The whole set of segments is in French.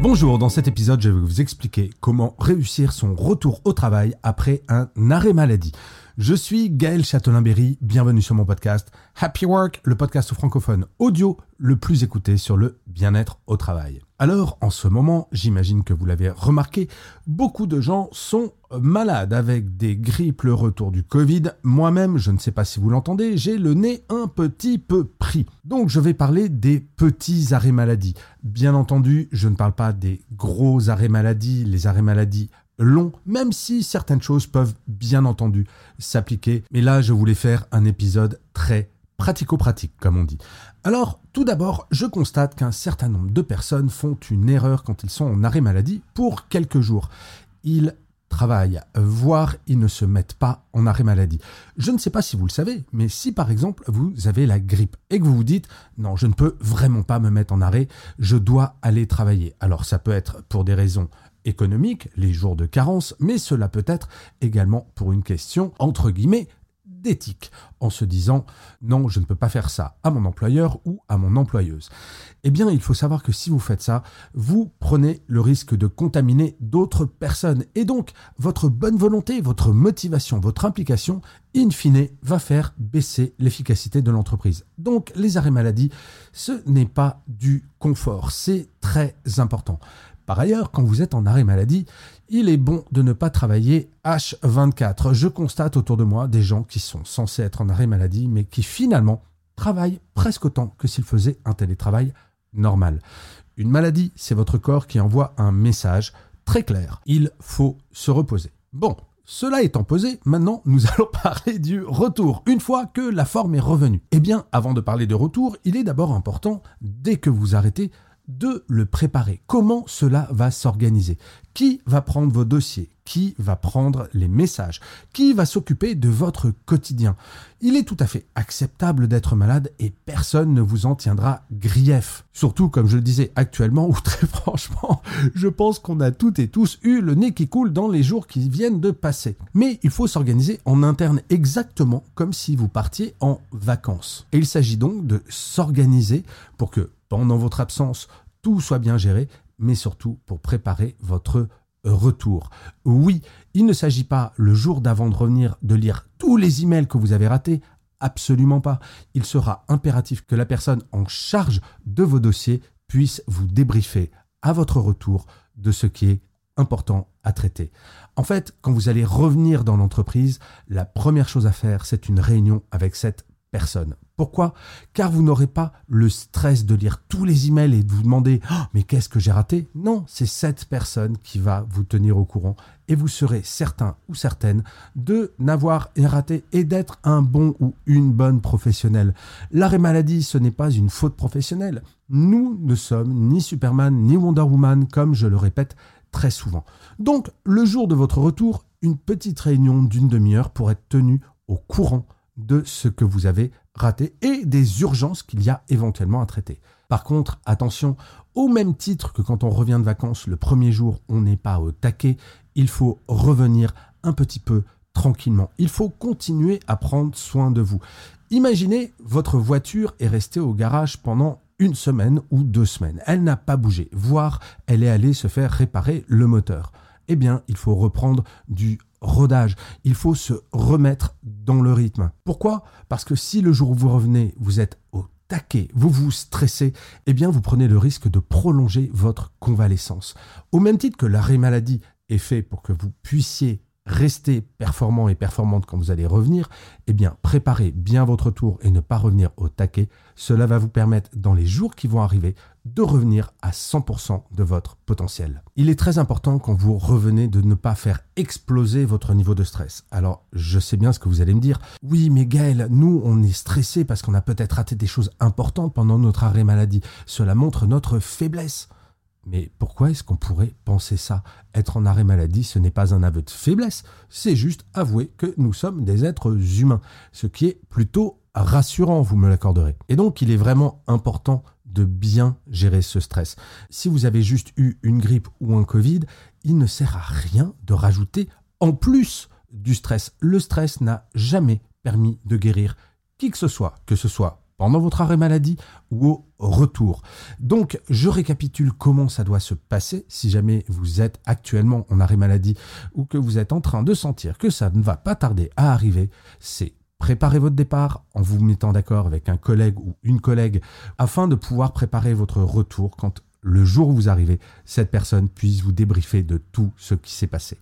Bonjour, dans cet épisode, je vais vous expliquer comment réussir son retour au travail après un arrêt maladie. Je suis Gaël Châtelain-Berry, bienvenue sur mon podcast Happy Work, le podcast francophone audio le plus écouté sur le bien-être au travail. Alors, en ce moment, j'imagine que vous l'avez remarqué, beaucoup de gens sont malades avec des grippes, le retour du Covid. Moi-même, je ne sais pas si vous l'entendez, j'ai le nez un petit peu pris. Donc, je vais parler des petits arrêts maladie. Bien entendu, je ne parle pas des gros arrêts maladie, les arrêts maladie long, même si certaines choses peuvent bien entendu s'appliquer. Mais là, je voulais faire un épisode très pratico-pratique, comme on dit. Alors, tout d'abord, je constate qu'un certain nombre de personnes font une erreur quand ils sont en arrêt maladie pour quelques jours. Ils travaillent, voire ils ne se mettent pas en arrêt maladie. Je ne sais pas si vous le savez, mais si par exemple vous avez la grippe et que vous vous dites non, je ne peux vraiment pas me mettre en arrêt, je dois aller travailler. Alors ça peut être pour des raisons économique, les jours de carence, mais cela peut être également pour une question, entre guillemets, d'éthique, en se disant non, je ne peux pas faire ça à mon employeur ou à mon employeuse. Eh bien, il faut savoir que si vous faites ça, vous prenez le risque de contaminer d'autres personnes. Et donc, votre bonne volonté, votre motivation, votre implication, in fine, va faire baisser l'efficacité de l'entreprise. Donc, les arrêts maladie, ce n'est pas du confort, c'est très important. Par ailleurs, quand vous êtes en arrêt maladie, il est bon de ne pas travailler H24. Je constate autour de moi des gens qui sont censés être en arrêt maladie, mais qui finalement travaillent presque autant que s'ils faisaient un télétravail normal. Une maladie, c'est votre corps qui envoie un message très clair. Il faut se reposer. Bon, cela étant posé, maintenant nous allons parler du retour, une fois que la forme est revenue. Eh bien, avant de parler de retour, il est d'abord important, dès que vous arrêtez, de le préparer. Comment cela va s'organiser? Qui va prendre vos dossiers? Qui va prendre les messages? Qui va s'occuper de votre quotidien? Il est tout à fait acceptable d'être malade et personne ne vous en tiendra grief. Surtout, comme je le disais actuellement, ou très franchement, je pense qu'on a toutes et tous eu le nez qui coule dans les jours qui viennent de passer. Mais il faut s'organiser en interne exactement comme si vous partiez en vacances. Et il s'agit donc de s'organiser pour que pendant votre absence, tout soit bien géré, mais surtout pour préparer votre retour. Oui, il ne s'agit pas le jour d'avant de revenir de lire tous les emails que vous avez ratés, absolument pas. Il sera impératif que la personne en charge de vos dossiers puisse vous débriefer à votre retour de ce qui est important à traiter. En fait, quand vous allez revenir dans l'entreprise, la première chose à faire, c'est une réunion avec cette personne. Pourquoi? Car vous n'aurez pas le stress de lire tous les emails et de vous demander oh, mais qu'est-ce que j'ai raté? Non, c'est cette personne qui va vous tenir au courant et vous serez certain ou certaine de n'avoir raté et d'être un bon ou une bonne professionnelle. L'arrêt maladie, ce n'est pas une faute professionnelle. Nous ne sommes ni Superman ni Wonder Woman comme je le répète très souvent. Donc, le jour de votre retour, une petite réunion d'une demi-heure pour être tenu au courant de ce que vous avez raté et des urgences qu'il y a éventuellement à traiter. Par contre, attention, au même titre que quand on revient de vacances le premier jour, on n'est pas au taquet, il faut revenir un petit peu tranquillement. Il faut continuer à prendre soin de vous. Imaginez, votre voiture est restée au garage pendant une semaine ou deux semaines. Elle n'a pas bougé, voire elle est allée se faire réparer le moteur. Eh bien, il faut reprendre du rodage. Il faut se remettre dans le rythme. Pourquoi? Parce que si le jour où vous revenez, vous êtes au taquet, vous vous stressez, eh bien vous prenez le risque de prolonger votre convalescence. Au même titre que l'arrêt maladie est fait pour que vous puissiez rester performant et performante quand vous allez revenir, eh bien, préparez bien votre tour et ne pas revenir au taquet. Cela va vous permettre, dans les jours qui vont arriver, de revenir à 100% de votre potentiel. Il est très important quand vous revenez de ne pas faire exploser votre niveau de stress. Alors, je sais bien ce que vous allez me dire. Oui, mais Gaël, nous, on est stressé parce qu'on a peut-être raté des choses importantes pendant notre arrêt maladie. Cela montre notre faiblesse. Mais pourquoi est-ce qu'on pourrait penser ça? Être en arrêt maladie, ce n'est pas un aveu de faiblesse, c'est juste avouer que nous sommes des êtres humains, ce qui est plutôt rassurant, vous me l'accorderez. Et donc, il est vraiment important de bien gérer ce stress. Si vous avez juste eu une grippe ou un Covid, il ne sert à rien de rajouter en plus du stress. Le stress n'a jamais permis de guérir qui que ce soit, que ce soit pendant votre arrêt maladie ou au retour. Donc, je récapitule comment ça doit se passer si jamais vous êtes actuellement en arrêt maladie ou que vous êtes en train de sentir que ça ne va pas tarder à arriver. C'est préparer votre départ en vous mettant d'accord avec un collègue ou une collègue afin de pouvoir préparer votre retour quand le jour où vous arrivez, cette personne puisse vous débriefer de tout ce qui s'est passé.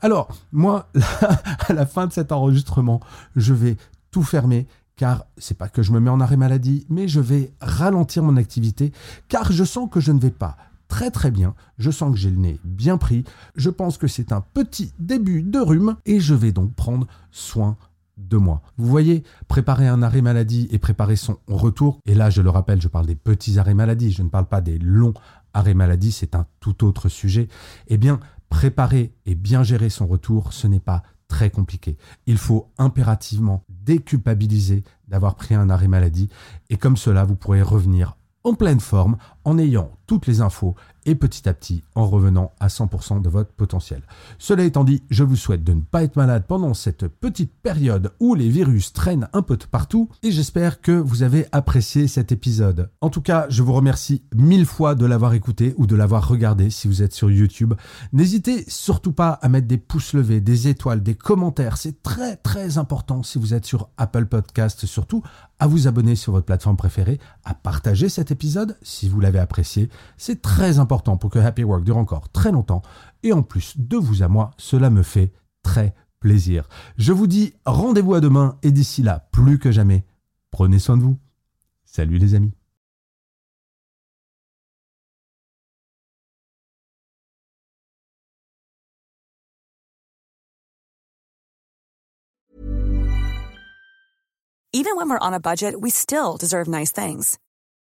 Alors, moi, à la fin de cet enregistrement, je vais tout fermer car c'est pas que je me mets en arrêt maladie, mais je vais ralentir mon activité, car je sens que je ne vais pas très très bien, je sens que j'ai le nez bien pris, je pense que c'est un petit début de rhume, et je vais donc prendre soin de moi. Vous voyez, préparer un arrêt maladie et préparer son retour, et là je le rappelle, je parle des petits arrêts maladie, je ne parle pas des longs arrêts maladie, c'est un tout autre sujet, eh bien, préparer et bien gérer son retour, ce n'est pas très compliqué. Il faut impérativement déculpabiliser d'avoir pris un arrêt maladie et comme cela, vous pourrez revenir en pleine forme en ayant toutes les infos et petit à petit en revenant à 100% de votre potentiel. Cela étant dit, je vous souhaite de ne pas être malade pendant cette petite période où les virus traînent un peu de partout et j'espère que vous avez apprécié cet épisode. En tout cas, je vous remercie mille fois de l'avoir écouté ou de l'avoir regardé si vous êtes sur YouTube. N'hésitez surtout pas à mettre des pouces levés, des étoiles, des commentaires. C'est très très important si vous êtes sur Apple Podcast surtout à vous abonner sur votre plateforme préférée, à partager cet épisode si vous l'avez apprécié. C'est très important pour que Happy Work dure encore très longtemps. Et en plus, de vous à moi, cela me fait très plaisir. Je vous dis rendez-vous à demain et d'ici là, plus que jamais, prenez soin de vous. Salut les amis. Even when we're on a budget, we still deserve nice things.